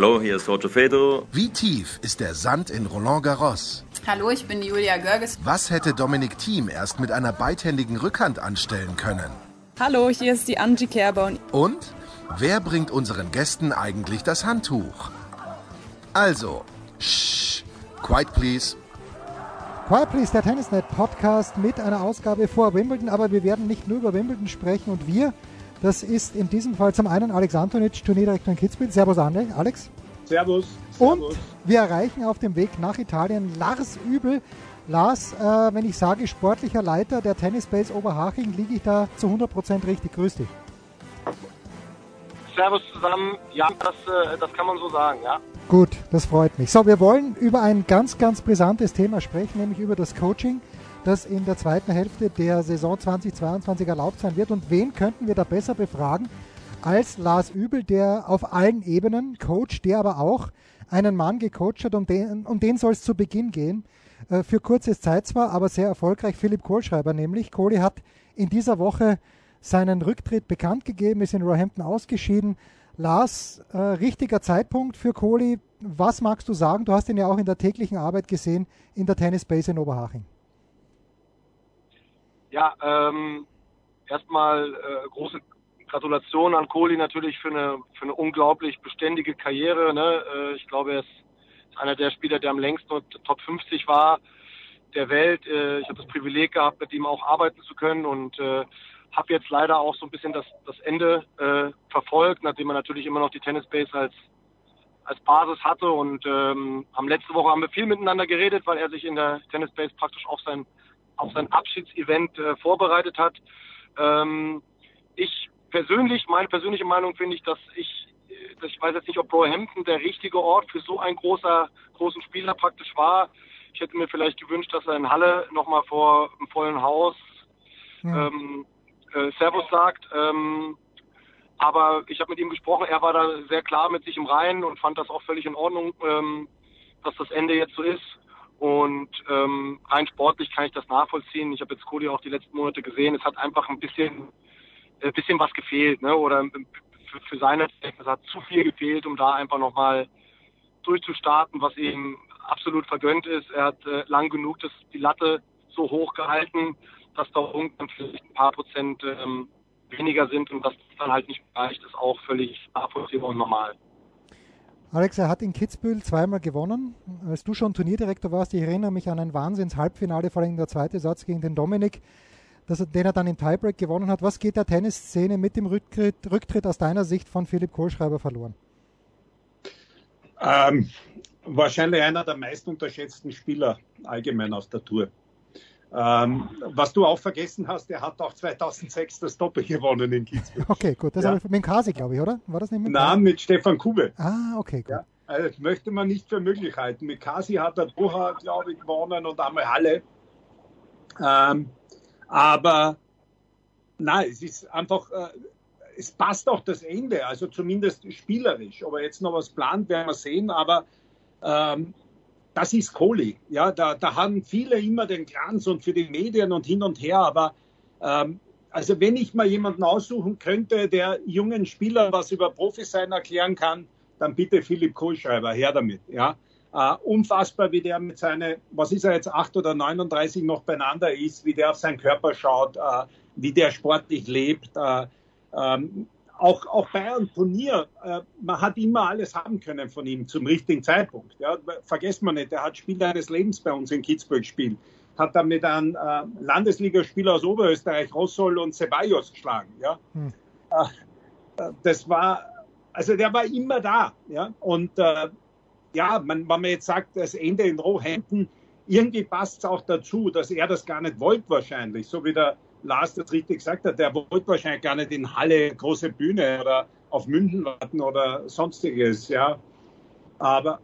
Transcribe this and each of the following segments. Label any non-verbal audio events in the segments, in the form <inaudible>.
Hallo, hier ist Roger Fedor. Wie tief ist der Sand in Roland Garros? Hallo, ich bin Julia Görges. Was hätte Dominik Thiem erst mit einer beidhändigen Rückhand anstellen können? Hallo, hier ist die Angie Kerber. Und wer bringt unseren Gästen eigentlich das Handtuch? Also, shh, quiet please. Quiet Please, der Tennisnet Podcast mit einer Ausgabe vor Wimbledon, aber wir werden nicht nur über Wimbledon sprechen und wir, das ist in diesem Fall zum einen Alex Antonic, Turnierdirektor in Kitzbühel. Servus Alex. Servus. Und wir erreichen auf dem Weg nach Italien Lars Übel. Lars, äh, wenn ich sage sportlicher Leiter der Tennisbase Oberhaching, liege ich da zu 100% richtig. Grüß dich. Servus zusammen. Ja, das, äh, das kann man so sagen, ja. Gut, das freut mich. So, wir wollen über ein ganz, ganz brisantes Thema sprechen, nämlich über das Coaching, das in der zweiten Hälfte der Saison 2022 erlaubt sein wird. Und wen könnten wir da besser befragen als Lars Übel, der auf allen Ebenen coacht, der aber auch einen Mann gecoacht hat, um den, um den soll es zu Beginn gehen. Äh, für kurze Zeit zwar, aber sehr erfolgreich. Philipp Kohlschreiber nämlich. Kohli hat in dieser Woche seinen Rücktritt bekannt gegeben, ist in Roehampton ausgeschieden. Lars, äh, richtiger Zeitpunkt für Kohli. Was magst du sagen? Du hast ihn ja auch in der täglichen Arbeit gesehen in der Tennisbase in Oberhaching. Ja, ähm, erstmal äh, große Gratulation an Kohli natürlich für eine, für eine unglaublich beständige Karriere. Ne? Äh, ich glaube, er ist einer der Spieler, der am längsten Top 50 war der Welt. Äh, ich habe das Privileg gehabt, mit ihm auch arbeiten zu können und äh, habe jetzt leider auch so ein bisschen das, das Ende äh, verfolgt, nachdem man natürlich immer noch die Tennisbase als als Basis hatte und ähm, haben letzte Woche haben wir viel miteinander geredet, weil er sich in der Tennisbase praktisch auf sein auf sein Abschiedsevent äh, vorbereitet hat. Ähm, ich persönlich, meine persönliche Meinung finde ich, dass ich, dass ich weiß jetzt nicht, ob Roehampton der richtige Ort für so einen großer, großen Spieler praktisch war. Ich hätte mir vielleicht gewünscht, dass er in Halle nochmal vor einem vollen Haus ja. ähm, äh, Servus sagt. Ähm, aber ich habe mit ihm gesprochen, er war da sehr klar mit sich im Reinen und fand das auch völlig in Ordnung, ähm, dass das Ende jetzt so ist. Und ähm, rein sportlich kann ich das nachvollziehen. Ich habe jetzt Cody auch die letzten Monate gesehen. Es hat einfach ein bisschen, ein bisschen was gefehlt, ne? Oder für, für seine es hat zu viel gefehlt, um da einfach nochmal durchzustarten, was ihm absolut vergönnt ist. Er hat äh, lang genug das, die Latte so hoch gehalten, dass da irgendwann vielleicht ein paar Prozent ähm, weniger sind und das dann halt nicht reicht, ist auch völlig nachvollziehbar und normal. Alex, er hat in Kitzbühel zweimal gewonnen. Als du schon Turnierdirektor warst, ich erinnere mich an ein Wahnsinns-Halbfinale, vor allem der zweite Satz gegen den Dominik, dass er, den er dann im Tiebreak gewonnen hat. Was geht der Tennisszene mit dem Rücktritt, Rücktritt aus deiner Sicht von Philipp Kohlschreiber verloren? Ähm, wahrscheinlich einer der meist unterschätzten Spieler allgemein auf der Tour. Ähm, was du auch vergessen hast, er hat auch 2006 das Doppel gewonnen in Kitzbühel. Okay, gut. Das ja. ich mit Kasi, glaube ich, oder? War das nicht mit Nein, mit Stefan Kube. Ah, okay, gut. Ja, also das möchte man nicht für möglich halten. Mit Kasi hat er Doha, glaube ich, gewonnen und einmal Halle. Ähm, aber nein, es ist einfach, äh, es passt auch das Ende, also zumindest spielerisch. Ob er jetzt noch was plant, werden wir sehen, aber ähm, das ist Kohli. Ja, da, da haben viele immer den Glanz und für die Medien und hin und her, aber ähm, also wenn ich mal jemanden aussuchen könnte, der jungen Spielern was über Profisein erklären kann, dann bitte Philipp Kohlschreiber, her damit. Ja, äh, unfassbar, wie der mit seine, was ist er jetzt, 8 oder 39 noch beieinander ist, wie der auf seinen Körper schaut, äh, wie der sportlich lebt. Äh, ähm, auch, auch bei einem Turnier, äh, man hat immer alles haben können von ihm zum richtigen Zeitpunkt. Ja. Vergesst man nicht, er hat Spiel eines Lebens bei uns in Kitzbühel gespielt. Hat dann mit einem äh, Landesligaspieler aus Oberösterreich, Rossol und Ceballos geschlagen. Ja. Hm. Äh, das war, also der war immer da. Ja. Und äh, ja, man, wenn man jetzt sagt, das Ende in Rohhänden, irgendwie passt es auch dazu, dass er das gar nicht wollte wahrscheinlich, so wie der Lars das richtig gesagt hat, der wollte wahrscheinlich gar nicht in Halle, große Bühne oder auf München warten oder sonstiges, ja. Aber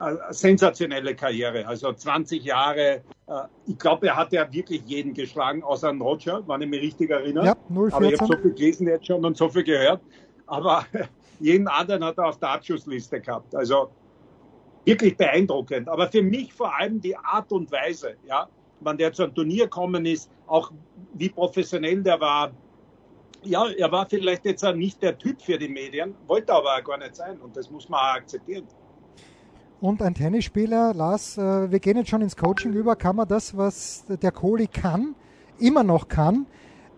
eine sensationelle Karriere. Also 20 Jahre. Äh, ich glaube, er hat ja wirklich jeden geschlagen, außer einen Roger, wenn ich mich richtig erinnere. Ja, 0, Aber ich habe so viel gelesen jetzt schon und so viel gehört. Aber <laughs> jeden anderen hat er auf der Abschussliste gehabt. Also wirklich beeindruckend. Aber für mich vor allem die Art und Weise, ja, wann der zu einem Turnier gekommen ist, auch wie professionell der war. Ja, er war vielleicht jetzt auch nicht der Typ für die Medien, wollte aber auch gar nicht sein und das muss man auch akzeptieren. Und ein Tennisspieler, Lars, äh, wir gehen jetzt schon ins Coaching über. Kann man das, was der Kohli kann, immer noch kann,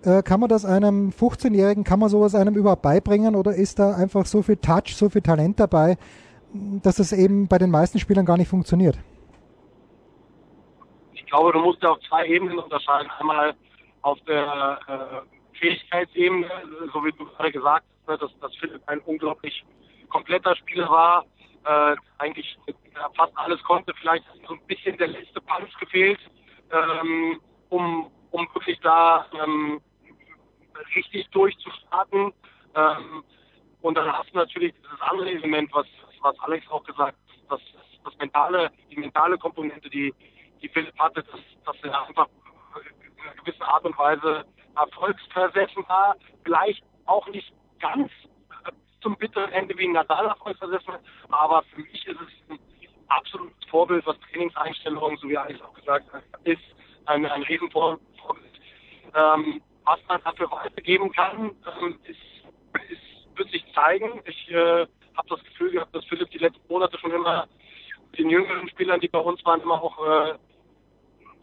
äh, kann man das einem 15-Jährigen, kann man sowas einem überhaupt beibringen oder ist da einfach so viel Touch, so viel Talent dabei, dass es eben bei den meisten Spielern gar nicht funktioniert? Ich glaube, du musst ja auf zwei Ebenen unterscheiden. Einmal auf der äh, Fähigkeitsebene, so wie du gerade gesagt hast, ne, dass, dass Philipp ein unglaublich kompletter Spieler war, äh, eigentlich fast alles konnte. Vielleicht so ein bisschen der letzte Punch gefehlt, ähm, um, um wirklich da ähm, richtig durchzustarten. Ähm, und dann hast du natürlich dieses andere Element, was, was Alex auch gesagt hat, das, das mentale, die mentale Komponente, die, die Philipp hatte, dass, dass er einfach in einer gewissen Art und Weise erfolgsversessen war, vielleicht auch nicht ganz zum bitteren Ende wie Nadal erfolgsversessen, aber für mich ist es ein absolutes Vorbild, was Trainingseinstellungen, so wie Alex auch gesagt hat, ist ein, ein Riesenvorbild. Ähm, was man dafür weitergeben kann, ähm, ist, ist, wird sich zeigen. Ich äh, habe das Gefühl gehabt, dass Philipp die letzten Monate schon immer den jüngeren Spielern, die bei uns waren, immer auch äh,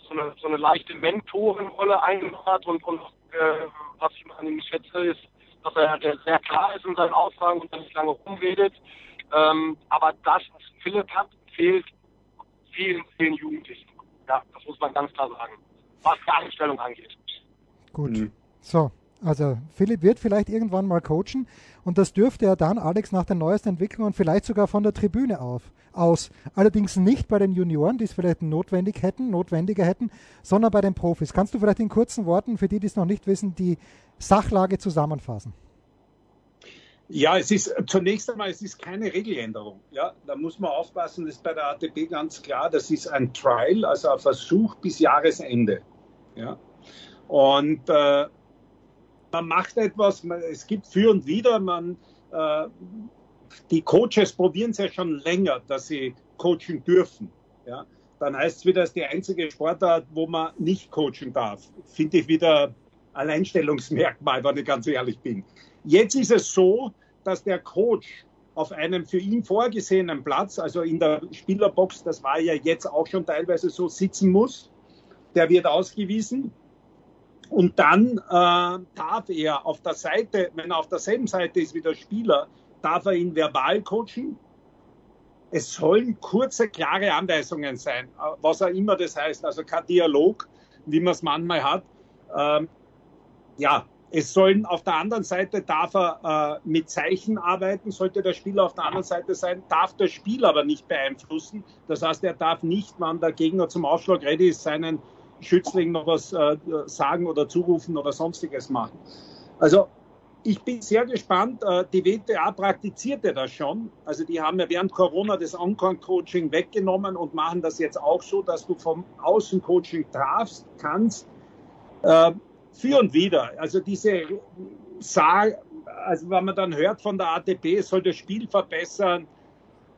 so, eine, so eine leichte Mentorenrolle eingenommen hat und, und äh, was ich an ihm schätze, ist, dass er sehr klar ist in seinen Aussagen und nicht lange rumredet. Ähm, aber das, was Philipp hat, fehlt vielen, vielen Jugendlichen. Ja, das muss man ganz klar sagen. Was die Einstellung angeht. Gut. Mhm. So, also Philipp wird vielleicht irgendwann mal coachen und das dürfte er dann, Alex, nach den neuesten Entwicklungen vielleicht sogar von der Tribüne auf, aus. Allerdings nicht bei den Junioren, die es vielleicht notwendig hätten, notwendiger hätten, sondern bei den Profis. Kannst du vielleicht in kurzen Worten, für die, die es noch nicht wissen, die Sachlage zusammenfassen? Ja, es ist zunächst einmal, es ist keine Regeländerung. Ja, da muss man aufpassen, das ist bei der ATP ganz klar. Das ist ein Trial, also ein Versuch bis Jahresende. Ja, und äh, man macht etwas, man, es gibt für und wieder, man, äh, die Coaches probieren es ja schon länger, dass sie coachen dürfen. Ja, dann heißt es wieder, es ist die einzige Sportart, wo man nicht coachen darf. Finde ich wieder Alleinstellungsmerkmal, wenn ich ganz ehrlich bin. Jetzt ist es so, dass der Coach auf einem für ihn vorgesehenen Platz, also in der Spielerbox, das war ja jetzt auch schon teilweise so, sitzen muss. Der wird ausgewiesen. Und dann äh, darf er auf der Seite, wenn er auf derselben Seite ist wie der Spieler, darf er ihn verbal coachen. Es sollen kurze, klare Anweisungen sein, was auch immer das heißt. Also kein Dialog, wie man es manchmal hat. Ähm, ja, es sollen auf der anderen Seite darf er äh, mit Zeichen arbeiten, sollte der Spieler auf der anderen Seite sein, darf der Spieler aber nicht beeinflussen. Das heißt, er darf nicht, wenn der Gegner zum Aufschlag ready ist, seinen Schützling noch was äh, sagen oder zurufen oder sonstiges machen. Also ich bin sehr gespannt. Äh, die WTA praktizierte das schon. Also die haben ja während Corona das On-Coaching weggenommen und machen das jetzt auch so, dass du vom Außencoaching darfst, kannst. Äh, für und wieder. Also diese Saal, also wenn man dann hört von der ATP, es soll das Spiel verbessern,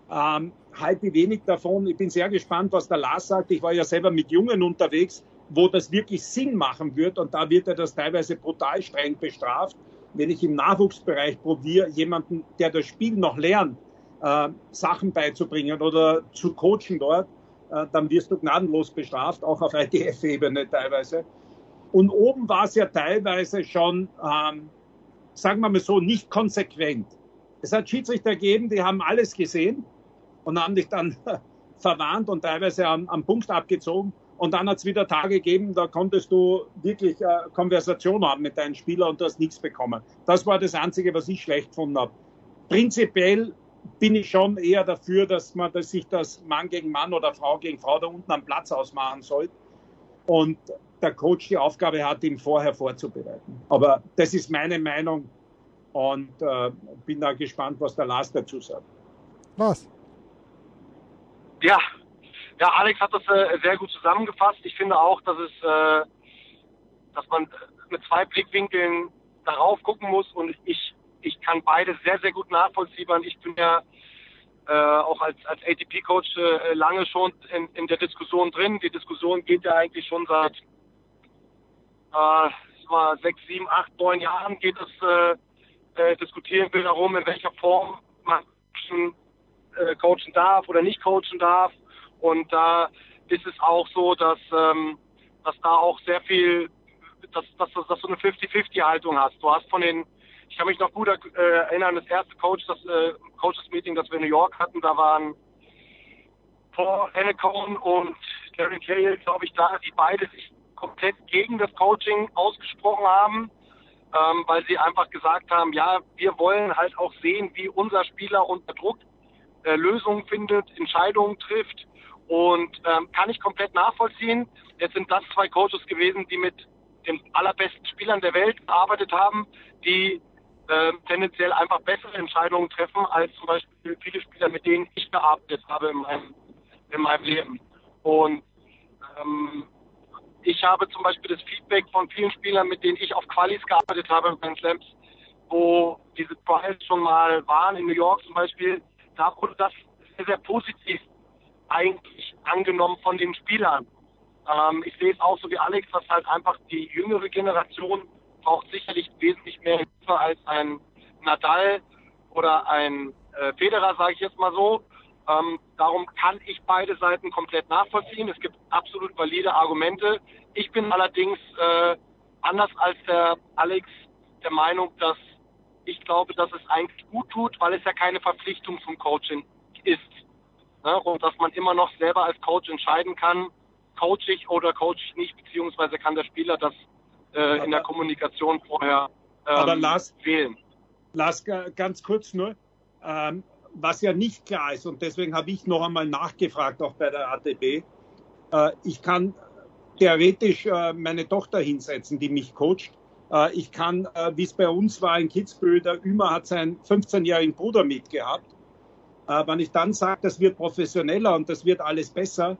ähm, halte wenig davon. Ich bin sehr gespannt, was der Lars sagt. Ich war ja selber mit Jungen unterwegs, wo das wirklich Sinn machen wird und da wird er das teilweise brutal streng bestraft. Wenn ich im Nachwuchsbereich probiere, jemanden, der das Spiel noch lernt, äh, Sachen beizubringen oder zu coachen dort, äh, dann wirst du gnadenlos bestraft, auch auf ITF-Ebene teilweise. Und oben war es ja teilweise schon, ähm, sagen wir mal so, nicht konsequent. Es hat Schiedsrichter gegeben, die haben alles gesehen und haben dich dann <laughs> verwarnt und teilweise am, am Punkt abgezogen. Und dann hat es wieder Tage gegeben, da konntest du wirklich äh, Konversation haben mit deinen Spielern und du hast nichts bekommen. Das war das Einzige, was ich schlecht gefunden habe. Prinzipiell bin ich schon eher dafür, dass man dass sich das Mann gegen Mann oder Frau gegen Frau da unten am Platz ausmachen soll. Und der Coach die Aufgabe hat, ihn vorher vorzubereiten. Aber das ist meine Meinung und äh, bin da gespannt, was der Lars dazu sagt. Was? Ja, ja, Alex hat das äh, sehr gut zusammengefasst. Ich finde auch, dass es, äh, dass man mit zwei Blickwinkeln darauf gucken muss und ich, ich kann beide sehr, sehr gut nachvollziehen. Ich bin ja äh, auch als, als ATP-Coach äh, lange schon in, in der Diskussion drin. Die Diskussion geht ja eigentlich schon seit äh, sechs, sieben, acht, neun Jahren geht es, äh, äh, diskutieren wir darum, in welcher Form man äh, coachen darf oder nicht coachen darf. Und da ist es auch so, dass, ähm, dass da auch sehr viel, dass, dass, dass, dass du eine 50-50-Haltung hast. Du hast von den, ich kann mich noch gut äh, erinnern, das erste Coach, das äh, Coaches-Meeting, das wir in New York hatten, da waren Paul Hennecone und Gary Cahill, glaube ich, da, die beide sich komplett gegen das Coaching ausgesprochen haben, ähm, weil sie einfach gesagt haben, ja, wir wollen halt auch sehen, wie unser Spieler unter Druck äh, Lösungen findet, Entscheidungen trifft und ähm, kann ich komplett nachvollziehen. Jetzt sind das zwei Coaches gewesen, die mit den allerbesten Spielern der Welt gearbeitet haben, die äh, tendenziell einfach bessere Entscheidungen treffen als zum Beispiel viele Spieler, mit denen ich gearbeitet habe in meinem, in meinem Leben. Und ähm, ich habe zum Beispiel das Feedback von vielen Spielern, mit denen ich auf Qualis gearbeitet habe Grand Slams, wo diese Trials schon mal waren, in New York zum Beispiel, da wurde das sehr, sehr positiv eigentlich angenommen von den Spielern. Ähm, ich sehe es auch so wie Alex, dass halt einfach die jüngere Generation braucht sicherlich wesentlich mehr Hilfe als ein Nadal oder ein äh, Federer, sage ich jetzt mal so. Ähm, darum kann ich beide Seiten komplett nachvollziehen. Es gibt absolut valide Argumente. Ich bin allerdings äh, anders als der Alex der Meinung, dass ich glaube, dass es eigentlich gut tut, weil es ja keine Verpflichtung zum Coaching ist. Ne? Und dass man immer noch selber als Coach entscheiden kann, coach ich oder coach ich nicht, beziehungsweise kann der Spieler das äh, in der Kommunikation vorher ähm, aber Lars, wählen. Lars, ganz kurz nur. Ähm, was ja nicht klar ist, und deswegen habe ich noch einmal nachgefragt, auch bei der ATB, äh, ich kann theoretisch äh, meine Tochter hinsetzen, die mich coacht. Äh, ich kann, äh, wie es bei uns war in Kitzbühel, der Ümer hat seinen 15-jährigen Bruder mitgehabt. Äh, wenn ich dann sage, das wird professioneller und das wird alles besser,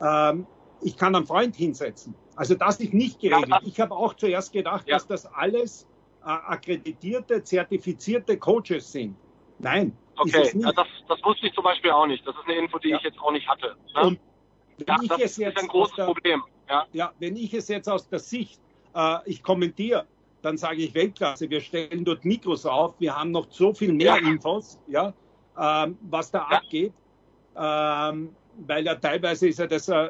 ähm, ich kann einen Freund hinsetzen. Also das ist nicht geregelt. Ich habe auch zuerst gedacht, ja. dass das alles äh, akkreditierte, zertifizierte Coaches sind. Nein, Okay, ja, das, das wusste ich zum Beispiel auch nicht. Das ist eine Info, die ja. ich jetzt auch nicht hatte. Ne? Ja, ich das es jetzt ist ein großes der, Problem. Ja. wenn ich es jetzt aus der Sicht, äh, ich kommentiere, dann sage ich Weltklasse, wir stellen dort Mikros auf, wir haben noch so viel mehr. Infos, ja, ähm, was da abgeht. Ähm, weil ja teilweise ist ja das äh,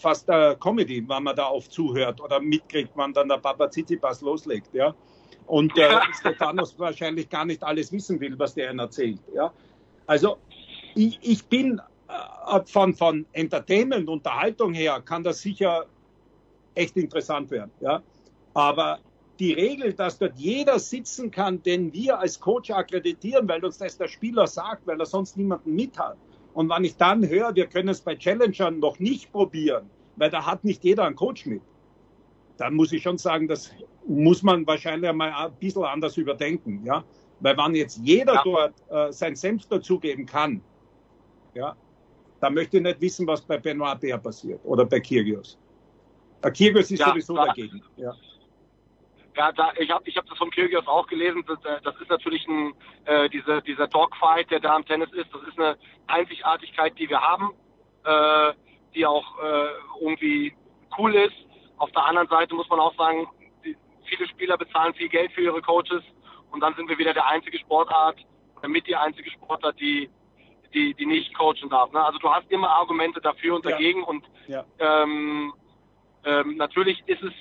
fast äh, Comedy, wenn man da oft zuhört oder mitkriegt, wann dann der Papa Tsitsipas loslegt, ja und äh, Stefanos wahrscheinlich gar nicht alles wissen will, was der ihnen erzählt. Ja? Also ich, ich bin äh, von, von Entertainment, Unterhaltung her, kann das sicher echt interessant werden. Ja? Aber die Regel, dass dort jeder sitzen kann, den wir als Coach akkreditieren, weil uns das der Spieler sagt, weil er sonst niemanden mit hat. Und wenn ich dann höre, wir können es bei Challengern noch nicht probieren, weil da hat nicht jeder einen Coach mit, dann muss ich schon sagen, das muss man wahrscheinlich einmal ein bisschen anders überdenken, ja. Weil wenn jetzt jeder ja. dort äh, sein Senf dazugeben kann, ja, dann möchte ich nicht wissen, was bei Benoit Bär passiert oder bei Kyrgios. Der Kyrgios ist ja, sowieso da, dagegen. Ja. Ja, da, ich habe ich hab das von Kyrgios auch gelesen. Das, äh, das ist natürlich ein, äh, diese, dieser Dogfight, der da im Tennis ist. Das ist eine Einzigartigkeit, die wir haben, äh, die auch äh, irgendwie cool ist. Auf der anderen Seite muss man auch sagen, viele Spieler bezahlen viel Geld für ihre Coaches und dann sind wir wieder der einzige Sportart, damit die einzige Sportart, die, die, die nicht coachen darf. Ne? Also du hast immer Argumente dafür und dagegen ja. und ja. Ähm, ähm, natürlich ist es,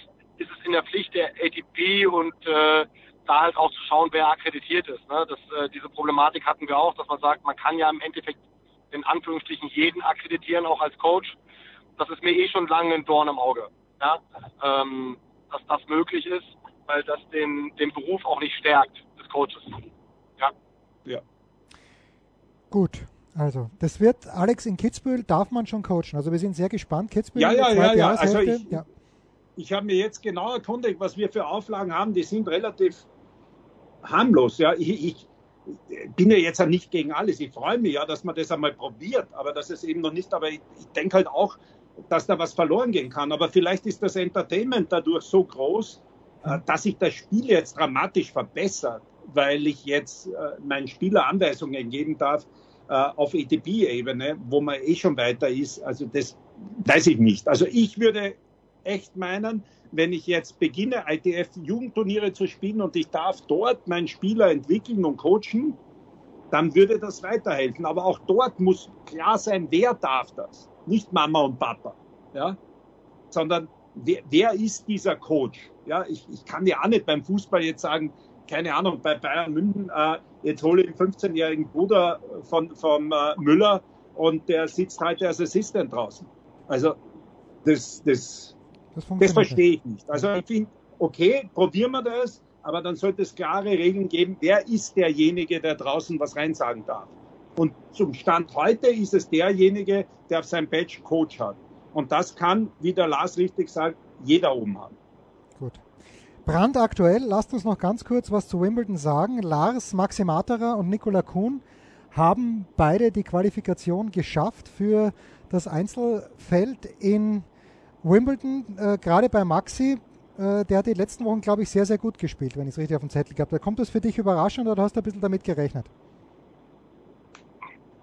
ist es in der Pflicht der ATP und äh, da halt auch zu schauen, wer akkreditiert ist. Ne? Das, äh, diese Problematik hatten wir auch, dass man sagt, man kann ja im Endeffekt in Anführungsstrichen jeden akkreditieren, auch als Coach. Das ist mir eh schon lange ein Dorn im Auge. Ja? Ähm, dass das möglich ist weil das den, den Beruf auch nicht stärkt des Coaches. Ja. Ja. Gut. Also, das wird, Alex, in Kitzbühel darf man schon coachen. Also, wir sind sehr gespannt. Kitzbühel, ja, ja, ja, ja. Also ich, ja. Ich habe mir jetzt genau erkundigt, was wir für Auflagen haben. Die sind relativ harmlos. Ja, ich, ich, bin ja jetzt nicht gegen alles. Ich freue mich ja, dass man das einmal probiert, aber das ist eben noch nicht. Aber ich, ich denke halt auch, dass da was verloren gehen kann. Aber vielleicht ist das Entertainment dadurch so groß, äh, dass sich das Spiel jetzt dramatisch verbessert, weil ich jetzt äh, meinen Spieler Anweisungen geben darf äh, auf ETP-Ebene, wo man eh schon weiter ist. Also das weiß ich nicht. Also ich würde echt meinen, wenn ich jetzt beginne, ITF-Jugendturniere zu spielen und ich darf dort meinen Spieler entwickeln und coachen, dann würde das weiterhelfen. Aber auch dort muss klar sein, wer darf das. Nicht Mama und Papa, ja, sondern wer, wer ist dieser Coach? Ja, ich, ich kann ja auch nicht beim Fußball jetzt sagen, keine Ahnung, bei Bayern München, äh, jetzt hole ich den 15-jährigen Bruder von, von äh, Müller und der sitzt heute als Assistent draußen. Also das, das, das, das verstehe ich nicht. Also ich finde, okay, probieren wir das, aber dann sollte es klare Regeln geben, wer ist derjenige, der draußen was reinsagen darf. Und zum Stand heute ist es derjenige, der auf seinem Badge Coach hat. Und das kann, wie der Lars richtig sagt, jeder oben haben. Gut. Brandaktuell, lasst uns noch ganz kurz was zu Wimbledon sagen. Lars, Maxi Materer und Nikola Kuhn haben beide die Qualifikation geschafft für das Einzelfeld in Wimbledon. Äh, gerade bei Maxi, äh, der hat die letzten Wochen, glaube ich, sehr, sehr gut gespielt, wenn ich es richtig auf dem Zettel gehabt habe. Kommt das für dich überraschend oder hast du ein bisschen damit gerechnet?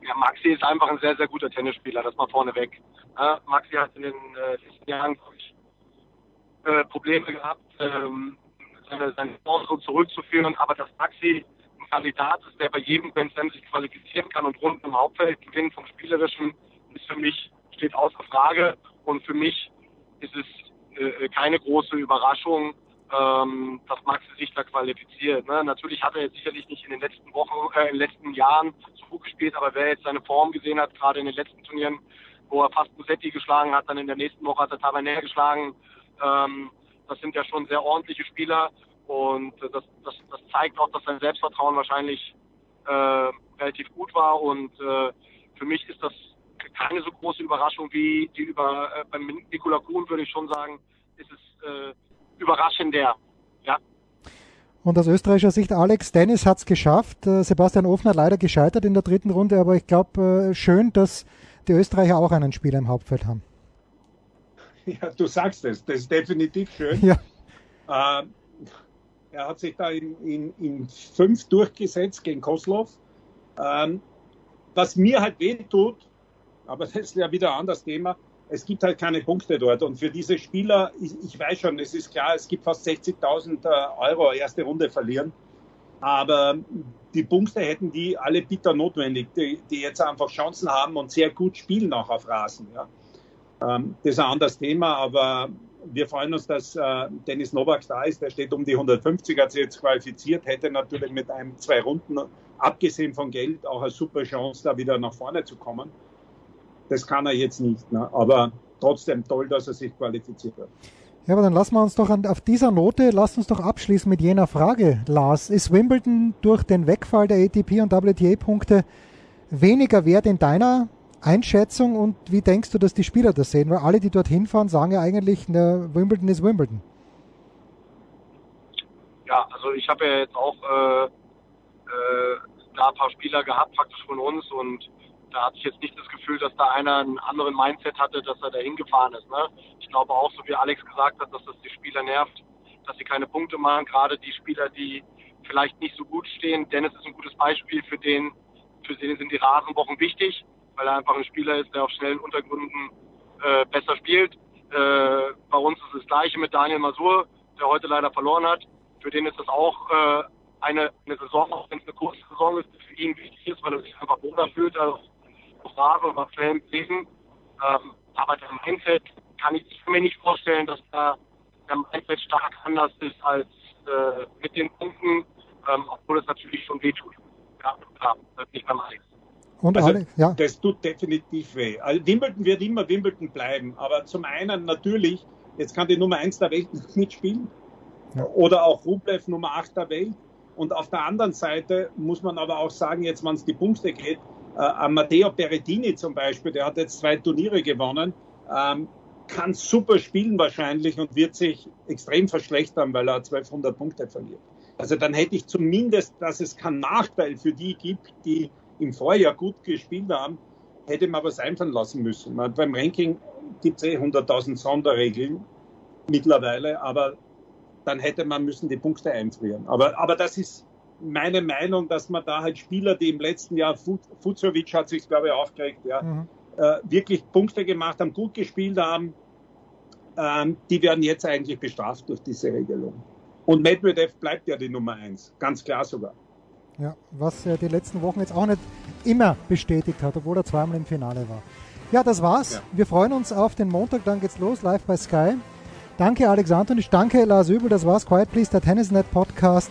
Ja, Maxi ist einfach ein sehr, sehr guter Tennisspieler, das mal vorneweg. Ja, Maxi hat in den äh, letzten Jahren äh, Probleme gehabt, ähm, seine, seine Chance zurückzuführen, aber dass Maxi ein Kandidat ist, der bei jedem Grand Slam sich qualifizieren kann und rund im Hauptfeld gewinnen vom Spielerischen, ist für mich, steht außer Frage. Und für mich ist es äh, keine große Überraschung, ähm, dass Maxi sich da qualifiziert. Ne? Natürlich hat er jetzt sicherlich nicht in den letzten Wochen, äh, in den letzten Jahren so gut gespielt, aber wer jetzt seine Form gesehen hat, gerade in den letzten Turnieren, wo er fast Musetti geschlagen hat, dann in der nächsten Woche hat er Tavernier geschlagen, ähm, das sind ja schon sehr ordentliche Spieler und das, das, das zeigt auch, dass sein Selbstvertrauen wahrscheinlich äh, relativ gut war und äh, für mich ist das keine so große Überraschung wie die über äh, beim Nikola Kuhn würde ich schon sagen, ist es äh, überraschender. Ja. Und aus österreichischer Sicht, Alex, Dennis hat es geschafft. Äh, Sebastian Ofner leider gescheitert in der dritten Runde, aber ich glaube, äh, schön, dass die Österreicher auch einen Spieler im Hauptfeld haben. <laughs> Ja, du sagst es, das ist definitiv schön. <laughs> Ja. Ähm, er hat sich da in, in, in fünf durchgesetzt gegen Koslov. Ähm, was mir halt weh tut, aber <laughs> das ist ja wieder ein anderes Thema, es gibt halt keine Punkte dort. Und für diese Spieler, ich, ich weiß schon, es ist klar, es gibt fast 60.000 äh, Euro erste Runde verlieren. Aber die Punkte hätten die alle bitter notwendig, die, die jetzt einfach Chancen haben und sehr gut spielen auch auf Rasen. Ja. Ähm, das ist ein anderes Thema, aber wir freuen uns, dass äh, Dennis Novak da ist. Der steht um die 150, hat sich jetzt qualifiziert, hätte natürlich mit einem, zwei Runden, abgesehen von Geld, auch eine super Chance, da wieder nach vorne zu kommen. Das kann er jetzt nicht, ne? aber trotzdem toll, dass er sich qualifiziert hat. Ja, aber dann lassen wir uns doch an, auf dieser Note, lasst uns doch abschließen mit jener Frage, Lars. Ist Wimbledon durch den Wegfall der ATP und WTA-Punkte weniger wert in deiner Einschätzung und wie denkst du, dass die Spieler das sehen? Weil alle, die dorthin fahren, sagen ja eigentlich, ne, Wimbledon ist Wimbledon. Ja, also ich habe ja jetzt auch äh, äh, da ein paar Spieler gehabt, praktisch von uns und da hatte ich jetzt nicht das Gefühl, dass da einer einen anderen Mindset hatte, dass er da hingefahren ist. Ne? Ich glaube auch, so wie Alex gesagt hat, dass das die Spieler nervt, dass sie keine Punkte machen, gerade die Spieler, die vielleicht nicht so gut stehen. Dennis ist ein gutes Beispiel, für den, für den sind die Rasenwochen wichtig weil er einfach ein Spieler ist, der auf schnellen Untergründen äh, besser spielt. Äh, bei uns ist das gleiche mit Daniel Masur, der heute leider verloren hat. Für den ist das auch äh, eine, eine Saison, auch wenn es eine kurze Saison ist, für ihn wichtig ist, weil er sich einfach wohler fühlt als und auf schnellen Wesen. Ähm, aber der Mindset kann ich, ich kann mir nicht vorstellen, dass da der Mindset stark anders ist als äh, mit den Punkten, ähm, obwohl es natürlich schon wehtut. Ja, klar, das ist nicht beim Alex. Und also, alle, ja. Das tut definitiv weh. Also Wimbledon wird immer Wimbledon bleiben, aber zum einen natürlich, jetzt kann die Nummer 1 der Welt <laughs> nicht mitspielen ja. oder auch Rublev Nummer 8 der Welt. Und auf der anderen Seite muss man aber auch sagen, jetzt wenn es die Punkte geht, äh, Matteo Berrettini zum Beispiel, der hat jetzt zwei Turniere gewonnen, ähm, kann super spielen wahrscheinlich und wird sich extrem verschlechtern, weil er 1200 Punkte verliert. Also dann hätte ich zumindest, dass es keinen Nachteil für die gibt, die im Vorjahr gut gespielt haben, hätte man was einfallen lassen müssen. Man, beim Ranking gibt es eh 100.000 Sonderregeln mittlerweile, aber dann hätte man müssen die Punkte einfrieren. Aber, aber das ist meine Meinung, dass man da halt Spieler, die im letzten Jahr, Fuzovic hat sich, glaube ich, aufgeregt, ja, mhm. äh, wirklich Punkte gemacht haben, gut gespielt haben, ähm, die werden jetzt eigentlich bestraft durch diese Regelung. Und Medvedev bleibt ja die Nummer eins, ganz klar sogar. Ja, was er die letzten Wochen jetzt auch nicht immer bestätigt hat, obwohl er zweimal im Finale war. Ja, das war's. Ja. Wir freuen uns auf den Montag, dann geht's los, live bei Sky. Danke Alex Antonisch, danke Lars Übel, das war's. Quiet Please, der Tennisnet Podcast.